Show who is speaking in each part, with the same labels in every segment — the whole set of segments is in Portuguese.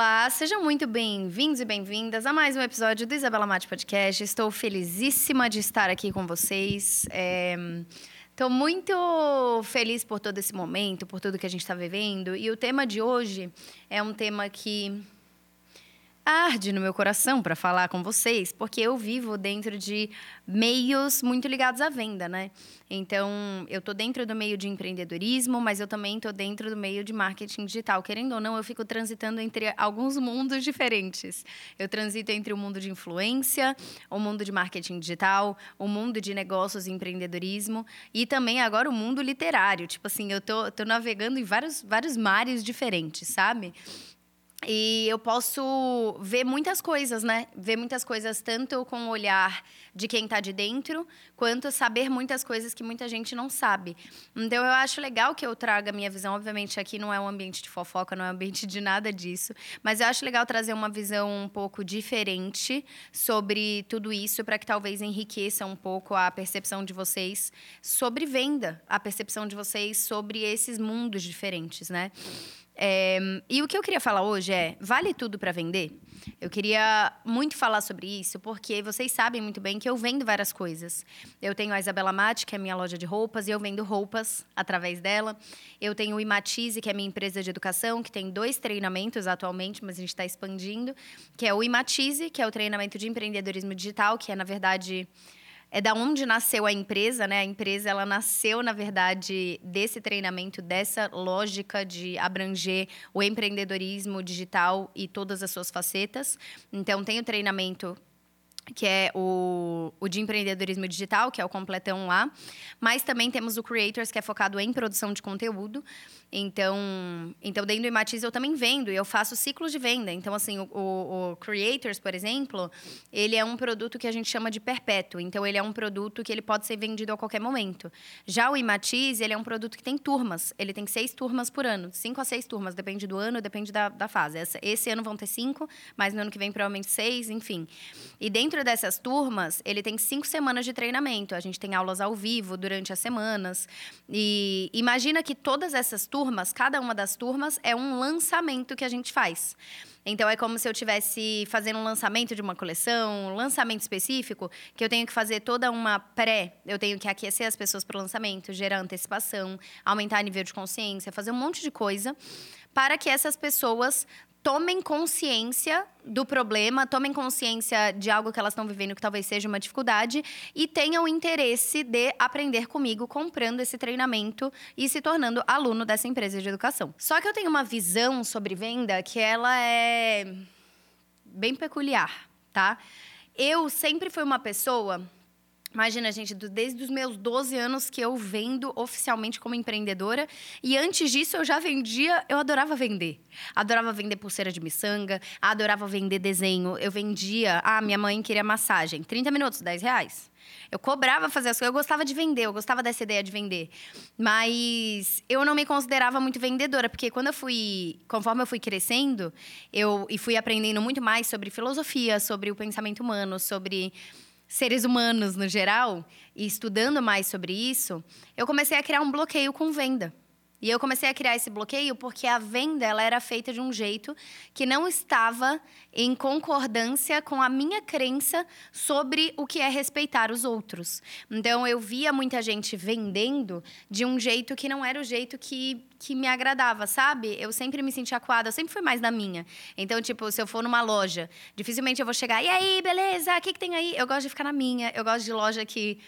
Speaker 1: Olá, sejam muito bem-vindos e bem-vindas a mais um episódio do Isabela Mate Podcast. Estou felizíssima de estar aqui com vocês. Estou é, muito feliz por todo esse momento, por tudo que a gente está vivendo. E o tema de hoje é um tema que arde no meu coração para falar com vocês, porque eu vivo dentro de meios muito ligados à venda, né? Então, eu tô dentro do meio de empreendedorismo, mas eu também tô dentro do meio de marketing digital. Querendo ou não, eu fico transitando entre alguns mundos diferentes. Eu transito entre o mundo de influência, o mundo de marketing digital, o mundo de negócios e empreendedorismo e também agora o mundo literário. Tipo assim, eu tô, tô navegando em vários, vários mares diferentes, sabe? E eu posso ver muitas coisas, né? Ver muitas coisas tanto com o olhar de quem está de dentro, quanto saber muitas coisas que muita gente não sabe. Então eu acho legal que eu traga a minha visão. Obviamente aqui não é um ambiente de fofoca, não é um ambiente de nada disso, mas eu acho legal trazer uma visão um pouco diferente sobre tudo isso para que talvez enriqueça um pouco a percepção de vocês sobre venda, a percepção de vocês sobre esses mundos diferentes, né? É, e o que eu queria falar hoje é: vale tudo para vender? Eu queria muito falar sobre isso, porque vocês sabem muito bem que eu vendo várias coisas. Eu tenho a Isabela Mate, que é minha loja de roupas, e eu vendo roupas através dela. Eu tenho o Imatize, que é minha empresa de educação, que tem dois treinamentos atualmente, mas a gente está expandindo, que é o Imatize, que é o treinamento de empreendedorismo digital, que é, na verdade, é da onde nasceu a empresa, né? A empresa ela nasceu, na verdade, desse treinamento, dessa lógica de abranger o empreendedorismo digital e todas as suas facetas. Então, tem o treinamento que é o, o de empreendedorismo digital, que é o completão lá. Mas também temos o Creators, que é focado em produção de conteúdo. Então, então dentro do Imatiz eu também vendo e eu faço ciclos de venda. Então, assim, o, o, o, Creators, por exemplo, ele é um produto que a gente chama de perpétuo. Então, ele é um produto que ele pode ser vendido a qualquer momento. Já o Imatiz, ele é um produto que tem turmas. Ele tem seis turmas por ano. Cinco a seis turmas, depende do ano, depende da, da fase. Esse, esse ano vão ter cinco, mas no ano que vem provavelmente seis, enfim. E dentro dessas turmas, ele tem cinco semanas de treinamento. A gente tem aulas ao vivo durante as semanas. E imagina que todas essas turmas cada uma das turmas é um lançamento que a gente faz. Então é como se eu estivesse fazendo um lançamento de uma coleção, um lançamento específico, que eu tenho que fazer toda uma pré, eu tenho que aquecer as pessoas para o lançamento, gerar antecipação, aumentar nível de consciência, fazer um monte de coisa para que essas pessoas tomem consciência do problema, tomem consciência de algo que elas estão vivendo que talvez seja uma dificuldade e tenham interesse de aprender comigo comprando esse treinamento e se tornando aluno dessa empresa de educação. Só que eu tenho uma visão sobre venda que ela é bem peculiar, tá? Eu sempre fui uma pessoa Imagina, gente, desde os meus 12 anos que eu vendo oficialmente como empreendedora. E antes disso, eu já vendia, eu adorava vender. Adorava vender pulseira de miçanga, adorava vender desenho. Eu vendia. Ah, minha mãe queria massagem. 30 minutos, 10 reais. Eu cobrava fazer as coisas, eu gostava de vender, eu gostava dessa ideia de vender. Mas eu não me considerava muito vendedora, porque quando eu fui, conforme eu fui crescendo, eu e fui aprendendo muito mais sobre filosofia, sobre o pensamento humano, sobre seres humanos no geral, e estudando mais sobre isso, eu comecei a criar um bloqueio com venda. E eu comecei a criar esse bloqueio porque a venda ela era feita de um jeito que não estava em concordância com a minha crença sobre o que é respeitar os outros. Então eu via muita gente vendendo de um jeito que não era o jeito que, que me agradava, sabe? Eu sempre me sentia acuada, eu sempre fui mais da minha. Então, tipo, se eu for numa loja, dificilmente eu vou chegar, e aí, beleza? O que, que tem aí? Eu gosto de ficar na minha, eu gosto de loja que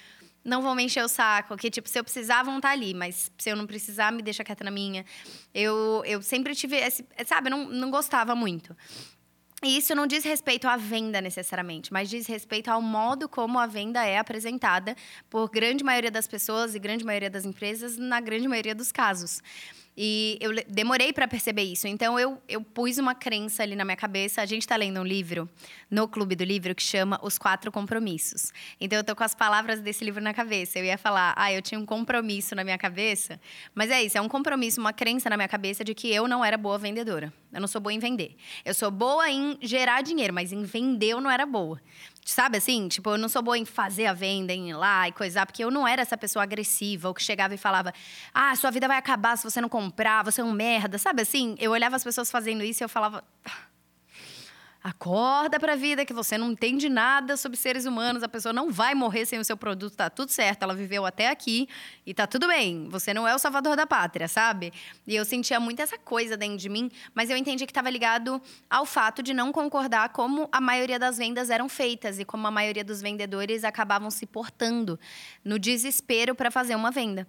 Speaker 1: não vão me encher o saco. Que, tipo, se eu precisar, vão estar tá ali. Mas se eu não precisar, me deixa quieta na minha. Eu, eu sempre tive esse... Sabe, não, não gostava muito. E isso não diz respeito à venda necessariamente, mas diz respeito ao modo como a venda é apresentada por grande maioria das pessoas e grande maioria das empresas, na grande maioria dos casos. E eu demorei para perceber isso. Então, eu, eu pus uma crença ali na minha cabeça. A gente está lendo um livro no Clube do Livro que chama Os Quatro Compromissos. Então, eu tô com as palavras desse livro na cabeça. Eu ia falar, ah, eu tinha um compromisso na minha cabeça. Mas é isso, é um compromisso, uma crença na minha cabeça de que eu não era boa vendedora. Eu não sou boa em vender. Eu sou boa em gerar dinheiro, mas em vender eu não era boa. Sabe assim? Tipo, eu não sou boa em fazer a venda, em ir lá e coisar, porque eu não era essa pessoa agressiva, ou que chegava e falava: ah, sua vida vai acabar se você não comprar, você é um merda. Sabe assim? Eu olhava as pessoas fazendo isso e eu falava: Acorda pra vida que você não entende nada sobre seres humanos, a pessoa não vai morrer sem o seu produto, tá tudo certo, ela viveu até aqui e tá tudo bem. Você não é o salvador da pátria, sabe? E eu sentia muito essa coisa dentro de mim, mas eu entendi que estava ligado ao fato de não concordar como a maioria das vendas eram feitas e como a maioria dos vendedores acabavam se portando no desespero para fazer uma venda.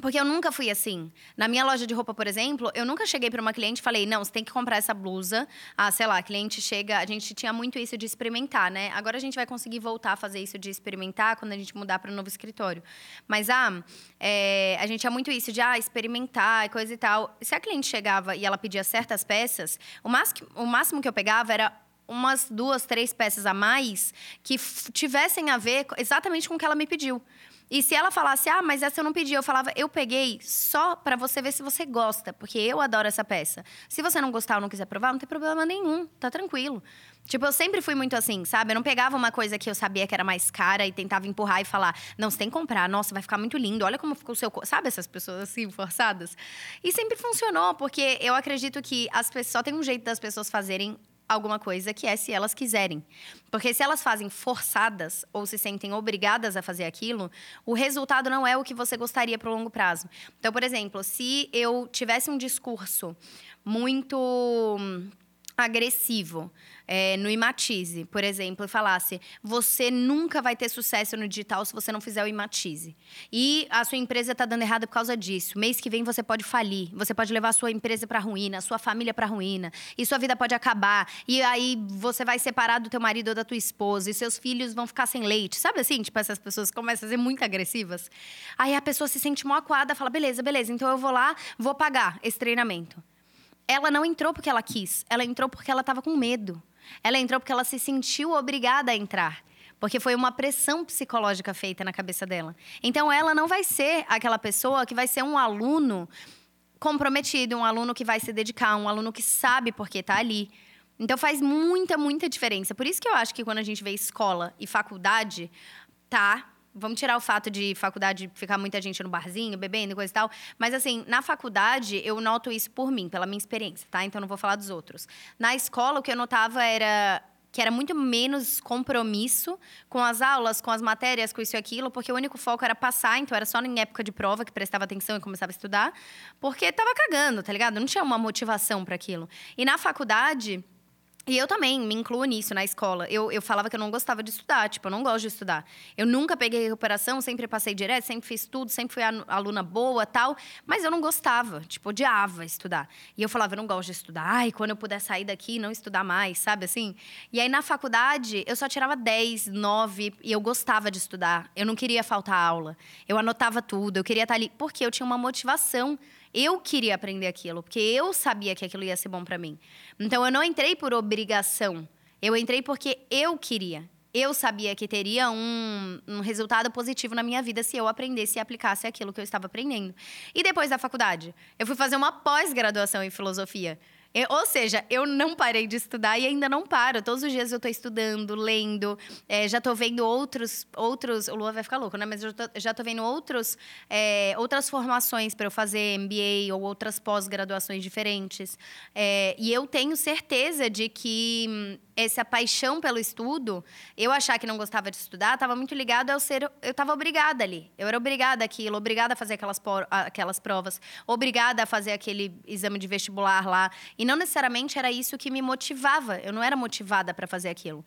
Speaker 1: Porque eu nunca fui assim. Na minha loja de roupa, por exemplo, eu nunca cheguei para uma cliente e falei: não, você tem que comprar essa blusa. Ah, sei lá, a cliente chega. A gente tinha muito isso de experimentar, né? Agora a gente vai conseguir voltar a fazer isso de experimentar quando a gente mudar para o novo escritório. Mas, ah, é, a gente tinha muito isso de, ah, experimentar e coisa e tal. Se a cliente chegava e ela pedia certas peças, o máximo, o máximo que eu pegava era umas duas, três peças a mais que tivessem a ver exatamente com o que ela me pediu. E se ela falasse, ah, mas essa eu não pedi, eu falava, eu peguei só para você ver se você gosta, porque eu adoro essa peça. Se você não gostar ou não quiser provar, não tem problema nenhum, tá tranquilo. Tipo, eu sempre fui muito assim, sabe? Eu não pegava uma coisa que eu sabia que era mais cara e tentava empurrar e falar, não, você tem que comprar, nossa, vai ficar muito lindo, olha como ficou o seu. Sabe essas pessoas assim, forçadas? E sempre funcionou, porque eu acredito que as pessoas, só tem um jeito das pessoas fazerem alguma coisa que é se elas quiserem. Porque se elas fazem forçadas ou se sentem obrigadas a fazer aquilo, o resultado não é o que você gostaria para o longo prazo. Então, por exemplo, se eu tivesse um discurso muito agressivo é, no Imatize, por exemplo, e falasse: você nunca vai ter sucesso no digital se você não fizer o Imatize. E a sua empresa está dando errado por causa disso. Mês que vem você pode falir, você pode levar a sua empresa para ruína, a sua família para ruína, e sua vida pode acabar. E aí você vai separar do teu marido ou da tua esposa, e seus filhos vão ficar sem leite. Sabe assim? Tipo, essas pessoas começam a ser muito agressivas. Aí a pessoa se sente moacuada, fala: beleza, beleza, então eu vou lá, vou pagar esse treinamento ela não entrou porque ela quis, ela entrou porque ela estava com medo. Ela entrou porque ela se sentiu obrigada a entrar. Porque foi uma pressão psicológica feita na cabeça dela. Então, ela não vai ser aquela pessoa que vai ser um aluno comprometido, um aluno que vai se dedicar, um aluno que sabe porque está ali. Então, faz muita, muita diferença. Por isso que eu acho que quando a gente vê escola e faculdade, tá Vamos tirar o fato de faculdade ficar muita gente no barzinho, bebendo e coisa e tal. Mas, assim, na faculdade, eu noto isso por mim, pela minha experiência, tá? Então, não vou falar dos outros. Na escola, o que eu notava era que era muito menos compromisso com as aulas, com as matérias, com isso e aquilo, porque o único foco era passar, então era só em época de prova que prestava atenção e começava a estudar, porque tava cagando, tá ligado? Não tinha uma motivação para aquilo. E na faculdade, e eu também me incluo nisso na escola. Eu, eu falava que eu não gostava de estudar, tipo, eu não gosto de estudar. Eu nunca peguei recuperação, sempre passei direto, sempre fiz tudo, sempre fui aluna boa tal, mas eu não gostava, tipo, odiava estudar. E eu falava, eu não gosto de estudar, ai, quando eu puder sair daqui não estudar mais, sabe assim? E aí na faculdade eu só tirava 10, 9 e eu gostava de estudar. Eu não queria faltar aula. Eu anotava tudo, eu queria estar ali, porque eu tinha uma motivação eu queria aprender aquilo, porque eu sabia que aquilo ia ser bom para mim. Então eu não entrei por obrigação. Eu entrei porque eu queria. Eu sabia que teria um, um resultado positivo na minha vida se eu aprendesse e aplicasse aquilo que eu estava aprendendo. E depois da faculdade, eu fui fazer uma pós-graduação em filosofia. Eu, ou seja, eu não parei de estudar e ainda não paro. Todos os dias eu estou estudando, lendo, é, já estou vendo outros, outros. O Lua vai ficar louco, né? Mas eu tô, já estou vendo outros, é, outras formações para eu fazer MBA ou outras pós-graduações diferentes. É, e eu tenho certeza de que hum, essa paixão pelo estudo, eu achar que não gostava de estudar, estava muito ligado ao ser. Eu estava obrigada ali. Eu era obrigada aquilo, obrigada a fazer aquelas, aquelas provas, obrigada a fazer aquele exame de vestibular lá. E não necessariamente era isso que me motivava. Eu não era motivada para fazer aquilo.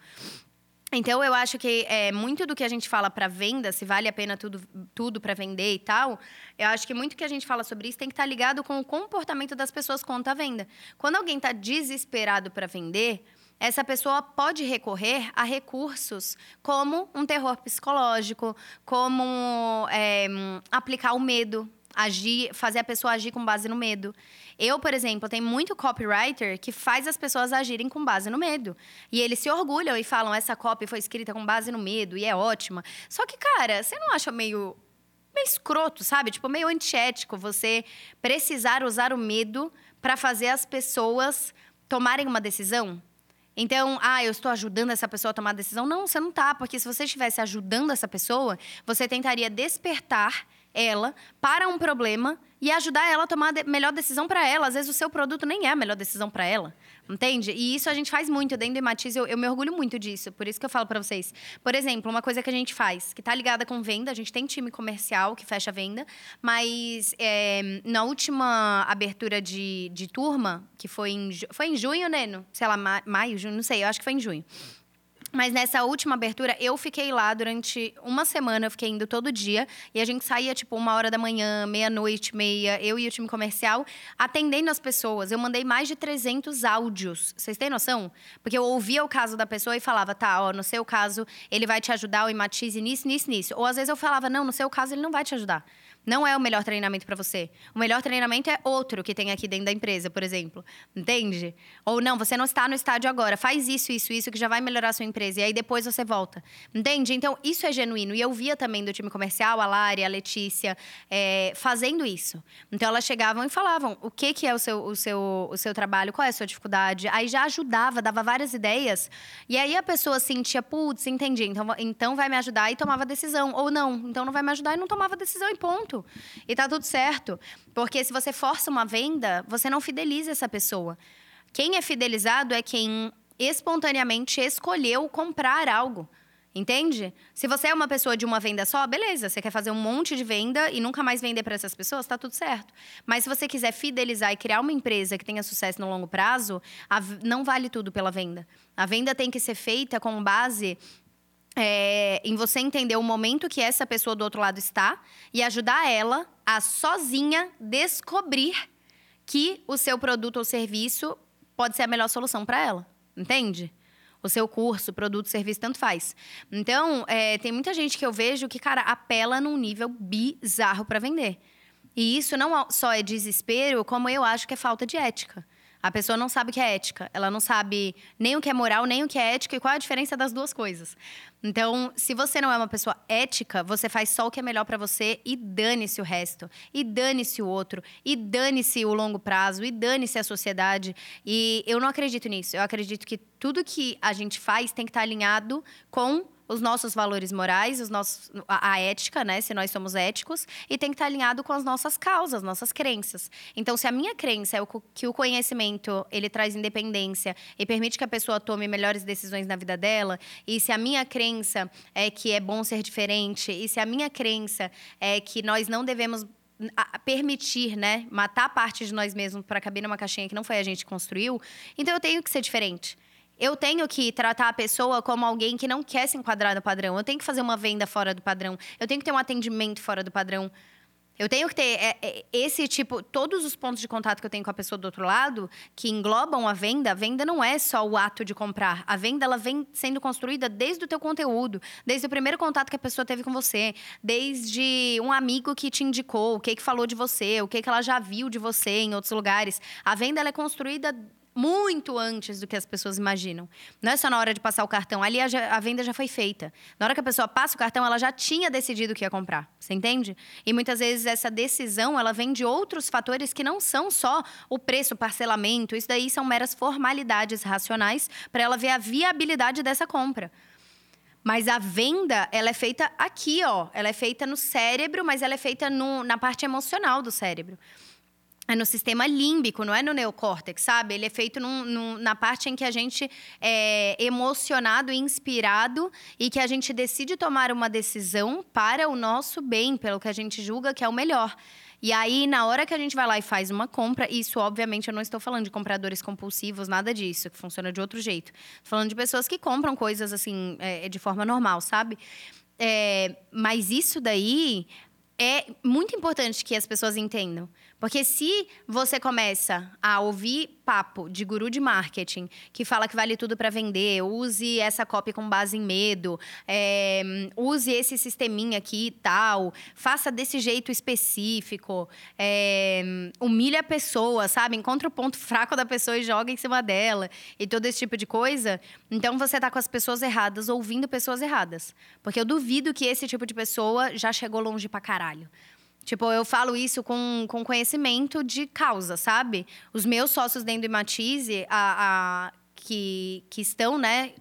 Speaker 1: Então, eu acho que é, muito do que a gente fala para venda, se vale a pena tudo, tudo para vender e tal, eu acho que muito que a gente fala sobre isso tem que estar tá ligado com o comportamento das pessoas quanto à venda. Quando alguém está desesperado para vender, essa pessoa pode recorrer a recursos como um terror psicológico, como é, aplicar o medo, agir, fazer a pessoa agir com base no medo. Eu, por exemplo, tenho muito copywriter que faz as pessoas agirem com base no medo. E eles se orgulham e falam: essa copy foi escrita com base no medo e é ótima. Só que, cara, você não acha meio meio escroto, sabe? Tipo, meio antiético você precisar usar o medo para fazer as pessoas tomarem uma decisão? Então, ah, eu estou ajudando essa pessoa a tomar decisão. Não, você não está, porque se você estivesse ajudando essa pessoa, você tentaria despertar ela para um problema e ajudar ela a tomar a melhor decisão para ela. Às vezes o seu produto nem é a melhor decisão para ela. Entende? E isso a gente faz muito dentro do Ematiz, eu, eu me orgulho muito disso, por isso que eu falo para vocês. Por exemplo, uma coisa que a gente faz, que tá ligada com venda, a gente tem time comercial que fecha a venda, mas é, na última abertura de, de turma, que foi em, foi em junho, Neno? Sei lá, maio, junho, não sei, eu acho que foi em junho. Mas nessa última abertura, eu fiquei lá durante uma semana, eu fiquei indo todo dia. E a gente saía, tipo, uma hora da manhã, meia-noite, meia, eu e o time comercial, atendendo as pessoas. Eu mandei mais de 300 áudios. Vocês têm noção? Porque eu ouvia o caso da pessoa e falava, tá, ó, no seu caso, ele vai te ajudar, o ematize nisso, nisso, nisso. Ou às vezes eu falava, não, no seu caso, ele não vai te ajudar. Não é o melhor treinamento para você. O melhor treinamento é outro que tem aqui dentro da empresa, por exemplo. Entende? Ou não, você não está no estádio agora. Faz isso, isso, isso, que já vai melhorar a sua empresa. E aí depois você volta. Entende? Então, isso é genuíno. E eu via também do time comercial, a Lari, a Letícia, é, fazendo isso. Então, elas chegavam e falavam o que, que é o seu, o, seu, o seu trabalho, qual é a sua dificuldade. Aí já ajudava, dava várias ideias. E aí a pessoa sentia, putz, entendi. Então, então vai me ajudar e tomava decisão. Ou não, então não vai me ajudar e não tomava decisão e ponto. E tá tudo certo. Porque se você força uma venda, você não fideliza essa pessoa. Quem é fidelizado é quem espontaneamente escolheu comprar algo. Entende? Se você é uma pessoa de uma venda só, beleza, você quer fazer um monte de venda e nunca mais vender para essas pessoas, tá tudo certo. Mas se você quiser fidelizar e criar uma empresa que tenha sucesso no longo prazo, não vale tudo pela venda. A venda tem que ser feita com base é, em você entender o momento que essa pessoa do outro lado está e ajudar ela a sozinha descobrir que o seu produto ou serviço pode ser a melhor solução para ela. Entende? O seu curso, produto, serviço, tanto faz. Então, é, tem muita gente que eu vejo que, cara, apela num nível bizarro para vender. E isso não só é desespero, como eu acho que é falta de ética. A pessoa não sabe o que é ética. Ela não sabe nem o que é moral, nem o que é ética e qual a diferença das duas coisas. Então, se você não é uma pessoa ética, você faz só o que é melhor para você e dane-se o resto. E dane-se o outro. E dane-se o longo prazo. E dane-se a sociedade. E eu não acredito nisso. Eu acredito que tudo que a gente faz tem que estar alinhado com os nossos valores morais, os nossos, a, a, ética, né? Se nós somos éticos, e tem que estar alinhado com as nossas causas, nossas crenças. Então, se a minha crença é o, que o conhecimento ele traz independência e permite que a pessoa tome melhores decisões na vida dela, e se a minha crença é que é bom ser diferente, e se a minha crença é que nós não devemos permitir, né, matar parte de nós mesmos para caber numa caixinha que não foi a gente que construiu, então eu tenho que ser diferente. Eu tenho que tratar a pessoa como alguém que não quer se enquadrar no padrão. Eu tenho que fazer uma venda fora do padrão. Eu tenho que ter um atendimento fora do padrão. Eu tenho que ter é, é, esse tipo, todos os pontos de contato que eu tenho com a pessoa do outro lado, que englobam a venda, a venda não é só o ato de comprar. A venda ela vem sendo construída desde o teu conteúdo, desde o primeiro contato que a pessoa teve com você, desde um amigo que te indicou, o que que falou de você, o que que ela já viu de você em outros lugares. A venda ela é construída muito antes do que as pessoas imaginam. Não é só na hora de passar o cartão. Ali a, a, venda já foi feita. Na hora que a pessoa passa o cartão, ela já tinha decidido o que ia comprar. Você entende? E muitas vezes essa decisão ela vem de outros fatores que não são só o preço, o parcelamento. Isso daí são meras formalidades racionais para ela ver a viabilidade dessa compra. Mas a venda, ela é feita aqui, ó. Ela é feita no cérebro, mas ela é feita no, na parte emocional do cérebro é no sistema límbico, não é no neocórtex, sabe? Ele é feito num, num, na parte em que a gente é emocionado inspirado e que a gente decide tomar uma decisão para o nosso bem, pelo que a gente julga que é o melhor. E aí, na hora que a gente vai lá e faz uma compra, isso, obviamente, eu não estou falando de compradores compulsivos, nada disso, que funciona de outro jeito. Estou falando de pessoas que compram coisas assim, é, de forma normal, sabe? É, mas isso daí é muito importante que as pessoas entendam. Porque se você começa a ouvir papo de guru de marketing que fala que vale tudo para vender, use essa copy com base em medo, é, use esse sisteminha aqui e tal, faça desse jeito específico, é, humilha a pessoa, sabe? Encontra o ponto fraco da pessoa e joga em cima dela e todo esse tipo de coisa. Então você tá com as pessoas erradas, ouvindo pessoas erradas. Porque eu duvido que esse tipo de pessoa já chegou longe pra caralho. Tipo, eu falo isso com, com conhecimento de causa, sabe? Os meus sócios dentro do Imatize, a, a, que, que estão, né,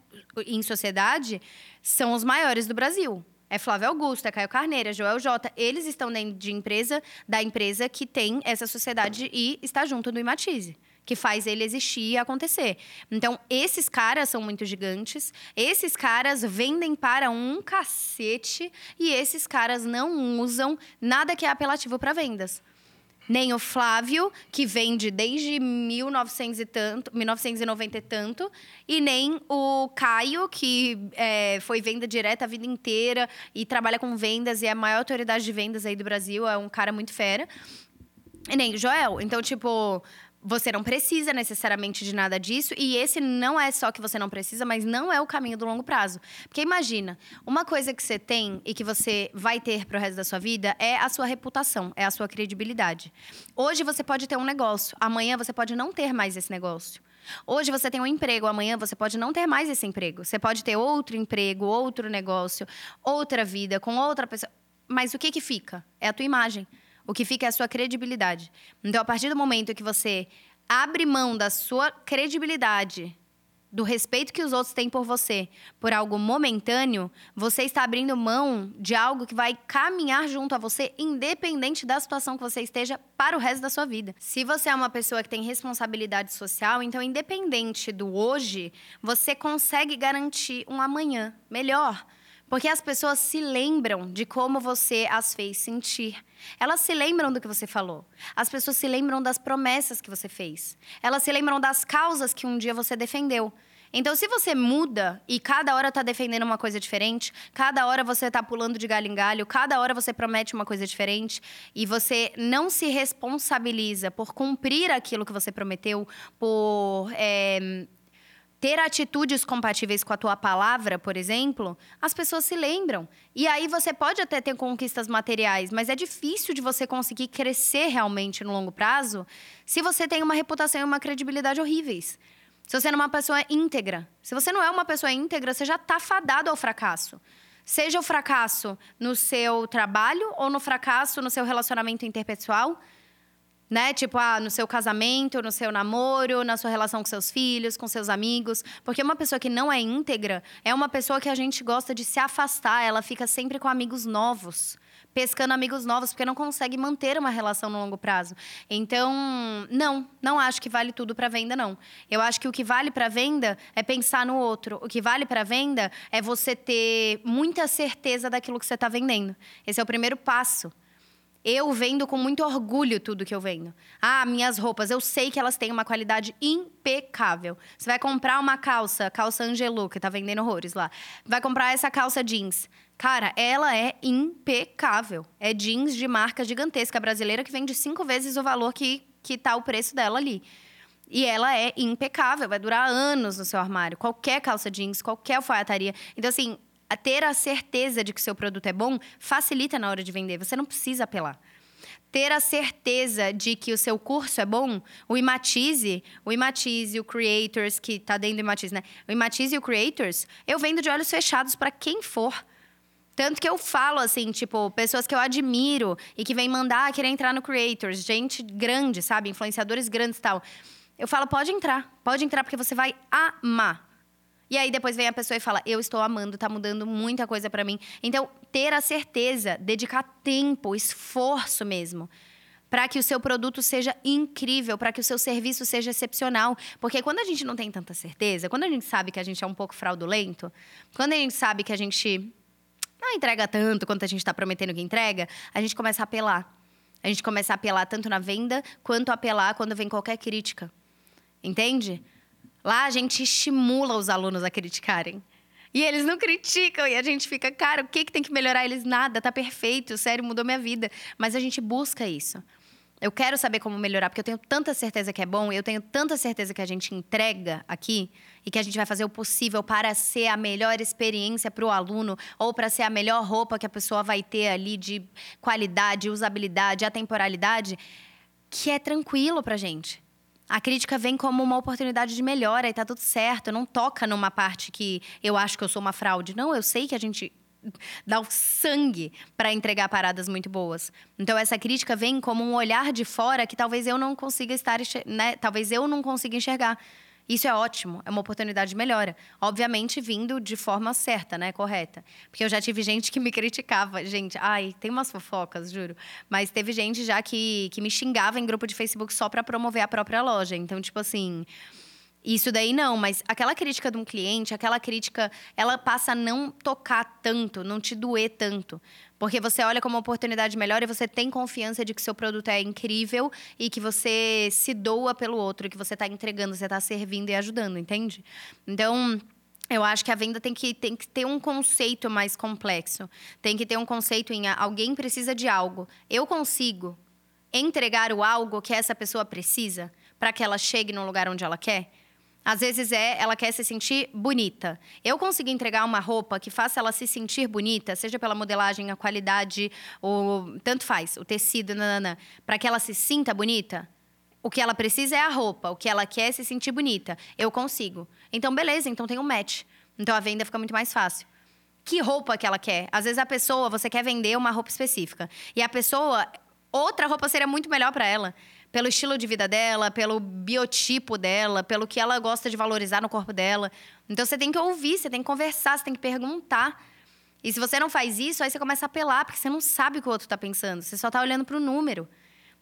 Speaker 1: em sociedade, são os maiores do Brasil. É Flávio Augusto, é Caio Carneiro, é Joel J. Eles estão dentro de empresa, da empresa que tem essa sociedade e está junto do Imatize que faz ele existir e acontecer. Então, esses caras são muito gigantes, esses caras vendem para um cacete e esses caras não usam nada que é apelativo para vendas nem o Flávio, que vende desde 1900 e tanto, 1990 e tanto, e nem o Caio, que é, foi venda direta a vida inteira e trabalha com vendas e é a maior autoridade de vendas aí do Brasil, é um cara muito fera. E nem o Joel. Então, tipo, você não precisa necessariamente de nada disso, e esse não é só que você não precisa, mas não é o caminho do longo prazo. Porque imagina, uma coisa que você tem e que você vai ter pro resto da sua vida é a sua reputação, é a sua credibilidade. Hoje você pode ter um negócio, amanhã você pode não ter mais esse negócio. Hoje você tem um emprego, amanhã você pode não ter mais esse emprego. Você pode ter outro emprego, outro negócio, outra vida com outra pessoa. Mas o que que fica? É a tua imagem. O que fica é a sua credibilidade. Então, a partir do momento que você abre mão da sua credibilidade, do respeito que os outros têm por você, por algo momentâneo, você está abrindo mão de algo que vai caminhar junto a você, independente da situação que você esteja, para o resto da sua vida. Se você é uma pessoa que tem responsabilidade social, então, independente do hoje, você consegue garantir um amanhã melhor. Porque as pessoas se lembram de como você as fez sentir. Elas se lembram do que você falou. As pessoas se lembram das promessas que você fez. Elas se lembram das causas que um dia você defendeu. Então, se você muda e cada hora está defendendo uma coisa diferente, cada hora você está pulando de galho em galho, cada hora você promete uma coisa diferente e você não se responsabiliza por cumprir aquilo que você prometeu, por é, ter atitudes compatíveis com a tua palavra, por exemplo, as pessoas se lembram. E aí você pode até ter conquistas materiais, mas é difícil de você conseguir crescer realmente no longo prazo se você tem uma reputação e uma credibilidade horríveis. Se você não é uma pessoa íntegra. Se você não é uma pessoa íntegra, você já está fadado ao fracasso. Seja o fracasso no seu trabalho ou no fracasso no seu relacionamento interpessoal, né? Tipo, ah, no seu casamento, no seu namoro, na sua relação com seus filhos, com seus amigos. Porque uma pessoa que não é íntegra é uma pessoa que a gente gosta de se afastar. Ela fica sempre com amigos novos. Pescando amigos novos, porque não consegue manter uma relação no longo prazo. Então, não, não acho que vale tudo para venda, não. Eu acho que o que vale para venda é pensar no outro. O que vale para venda é você ter muita certeza daquilo que você está vendendo. Esse é o primeiro passo. Eu vendo com muito orgulho tudo que eu vendo. Ah, minhas roupas, eu sei que elas têm uma qualidade impecável. Você vai comprar uma calça, calça Angelu, que tá vendendo horrores lá. Vai comprar essa calça jeans. Cara, ela é impecável. É jeans de marca gigantesca brasileira que vende cinco vezes o valor que, que tá o preço dela ali. E ela é impecável, vai durar anos no seu armário. Qualquer calça jeans, qualquer alfaiataria. Então, assim, ter a certeza de que seu produto é bom facilita na hora de vender. Você não precisa apelar. Ter a certeza de que o seu curso é bom, o Imatize, o Imatize, o Creators, que está dentro do Imatize, né? O Imatize e o Creators, eu vendo de olhos fechados para quem for. Tanto que eu falo assim, tipo, pessoas que eu admiro e que vêm mandar querer entrar no Creators, gente grande, sabe? Influenciadores grandes e tal. Eu falo, pode entrar, pode entrar porque você vai amar. E aí depois vem a pessoa e fala: "Eu estou amando, tá mudando muita coisa para mim". Então, ter a certeza, dedicar tempo, esforço mesmo, para que o seu produto seja incrível, para que o seu serviço seja excepcional, porque quando a gente não tem tanta certeza, quando a gente sabe que a gente é um pouco fraudulento, quando a gente sabe que a gente não entrega tanto quanto a gente está prometendo que entrega, a gente começa a apelar. A gente começa a apelar tanto na venda quanto a apelar quando vem qualquer crítica. Entende? Lá a gente estimula os alunos a criticarem. E eles não criticam e a gente fica, cara, o que, que tem que melhorar? Eles nada, tá perfeito, sério, mudou minha vida. Mas a gente busca isso. Eu quero saber como melhorar, porque eu tenho tanta certeza que é bom, eu tenho tanta certeza que a gente entrega aqui e que a gente vai fazer o possível para ser a melhor experiência para o aluno ou para ser a melhor roupa que a pessoa vai ter ali de qualidade, usabilidade, atemporalidade, que é tranquilo para gente. A crítica vem como uma oportunidade de melhora e tá tudo certo. Não toca numa parte que eu acho que eu sou uma fraude. Não, eu sei que a gente dá o sangue para entregar paradas muito boas. Então essa crítica vem como um olhar de fora que talvez eu não consiga estar, né? Talvez eu não consiga enxergar. Isso é ótimo, é uma oportunidade de melhora. Obviamente, vindo de forma certa, né? Correta. Porque eu já tive gente que me criticava. Gente, ai, tem umas fofocas, juro. Mas teve gente já que, que me xingava em grupo de Facebook só para promover a própria loja. Então, tipo assim. Isso daí não, mas aquela crítica de um cliente, aquela crítica, ela passa a não tocar tanto, não te doer tanto. Porque você olha como uma oportunidade melhor e você tem confiança de que seu produto é incrível e que você se doa pelo outro, que você está entregando, você está servindo e ajudando, entende? Então. Eu acho que a venda tem que, tem que ter um conceito mais complexo. Tem que ter um conceito em alguém precisa de algo. Eu consigo entregar o algo que essa pessoa precisa para que ela chegue no lugar onde ela quer? Às vezes é, ela quer se sentir bonita. Eu consegui entregar uma roupa que faça ela se sentir bonita, seja pela modelagem, a qualidade, ou tanto faz, o tecido, para que ela se sinta bonita. O que ela precisa é a roupa, o que ela quer é se sentir bonita. Eu consigo. Então, beleza, então tem um match. Então a venda fica muito mais fácil que roupa que ela quer. Às vezes a pessoa, você quer vender uma roupa específica. E a pessoa, outra roupa seria muito melhor para ela pelo estilo de vida dela, pelo biotipo dela, pelo que ela gosta de valorizar no corpo dela. Então você tem que ouvir, você tem que conversar, você tem que perguntar. E se você não faz isso, aí você começa a apelar, porque você não sabe o que o outro está pensando, você só está olhando para o número.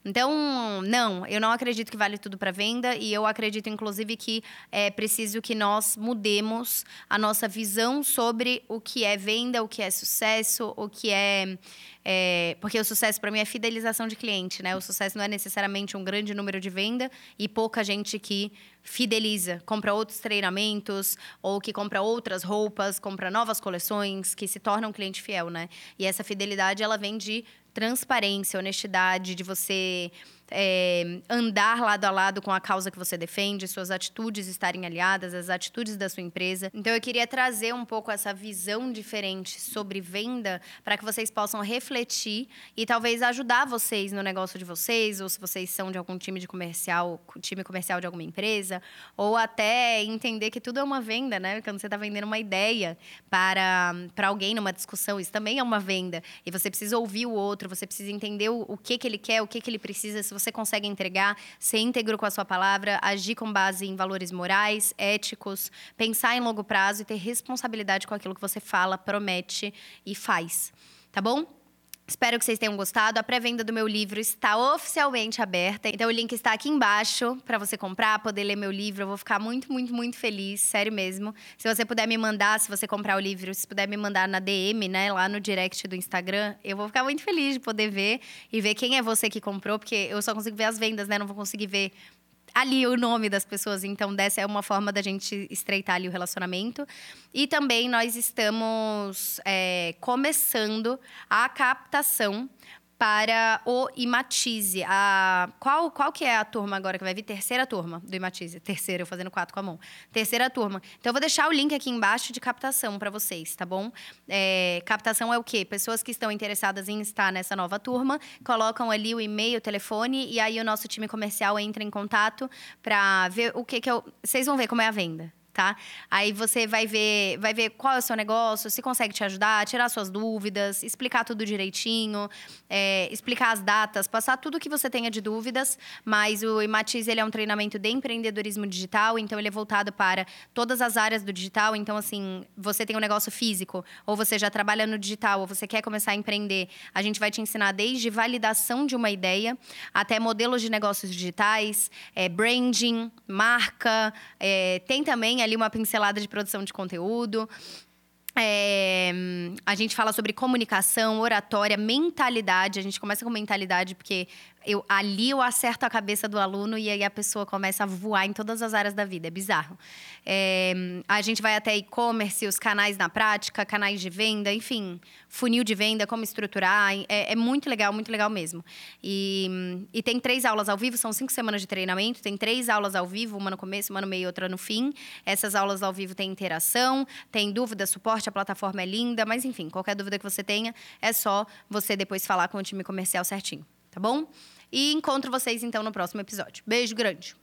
Speaker 1: Então, não, eu não acredito que vale tudo para venda e eu acredito, inclusive, que é preciso que nós mudemos a nossa visão sobre o que é venda, o que é sucesso, o que é. é porque o sucesso para mim é fidelização de cliente, né? O sucesso não é necessariamente um grande número de venda e pouca gente que fideliza, compra outros treinamentos ou que compra outras roupas, compra novas coleções, que se torna um cliente fiel, né? E essa fidelidade ela vem de transparência, honestidade, de você é, andar lado a lado com a causa que você defende, suas atitudes estarem aliadas, as atitudes da sua empresa. Então, eu queria trazer um pouco essa visão diferente sobre venda para que vocês possam refletir e talvez ajudar vocês no negócio de vocês, ou se vocês são de algum time de comercial, time comercial de alguma empresa, ou até entender que tudo é uma venda, né? Quando você está vendendo uma ideia para, para alguém numa discussão, isso também é uma venda. E você precisa ouvir o outro, você precisa entender o, o que, que ele quer, o que, que ele precisa, se você consegue entregar, ser íntegro com a sua palavra, agir com base em valores morais, éticos, pensar em longo prazo e ter responsabilidade com aquilo que você fala, promete e faz. Tá bom? Espero que vocês tenham gostado. A pré-venda do meu livro está oficialmente aberta. Então o link está aqui embaixo para você comprar, poder ler meu livro. Eu vou ficar muito, muito, muito feliz, sério mesmo. Se você puder me mandar, se você comprar o livro, se puder me mandar na DM, né, lá no direct do Instagram, eu vou ficar muito feliz de poder ver e ver quem é você que comprou, porque eu só consigo ver as vendas, né? Não vou conseguir ver ali o nome das pessoas. Então, dessa é uma forma da gente estreitar ali o relacionamento. E também nós estamos é, começando a captação para o Imatize. A, qual, qual que é a turma agora que vai vir? Terceira turma do Imatize. Terceira, eu fazendo quatro com a mão. Terceira turma. Então, eu vou deixar o link aqui embaixo de captação para vocês, tá bom? É, captação é o quê? Pessoas que estão interessadas em estar nessa nova turma, colocam ali o e-mail, o telefone, e aí o nosso time comercial entra em contato para ver o que que eu... Vocês vão ver como é a venda, tá? Aí você vai ver, vai ver qual é o seu negócio, se consegue te ajudar, tirar suas dúvidas, explicar tudo direitinho, é, explicar as datas, passar tudo que você tenha de dúvidas. Mas o Imatiz ele é um treinamento de empreendedorismo digital, então ele é voltado para todas as áreas do digital. Então, assim, você tem um negócio físico, ou você já trabalha no digital, ou você quer começar a empreender, a gente vai te ensinar desde validação de uma ideia até modelos de negócios digitais, é, branding, marca, é, tem também ali uma pincelada de produção de conteúdo. É, a gente fala sobre comunicação, oratória, mentalidade. A gente começa com mentalidade porque eu, ali eu acerto a cabeça do aluno e aí a pessoa começa a voar em todas as áreas da vida. É bizarro. É, a gente vai até e-commerce, os canais na prática, canais de venda, enfim, funil de venda, como estruturar. É, é muito legal, muito legal mesmo. E, e, tem três aulas ao vivo, são cinco semanas de treinamento. Tem três aulas ao vivo, uma no começo, uma no meio e outra no fim. Essas aulas ao vivo têm interação, tem dúvida, suporte, a plataforma é linda, mas enfim, qualquer dúvida que você tenha, é só você depois falar com o time comercial certinho, tá bom? E encontro vocês então no próximo episódio. Beijo grande!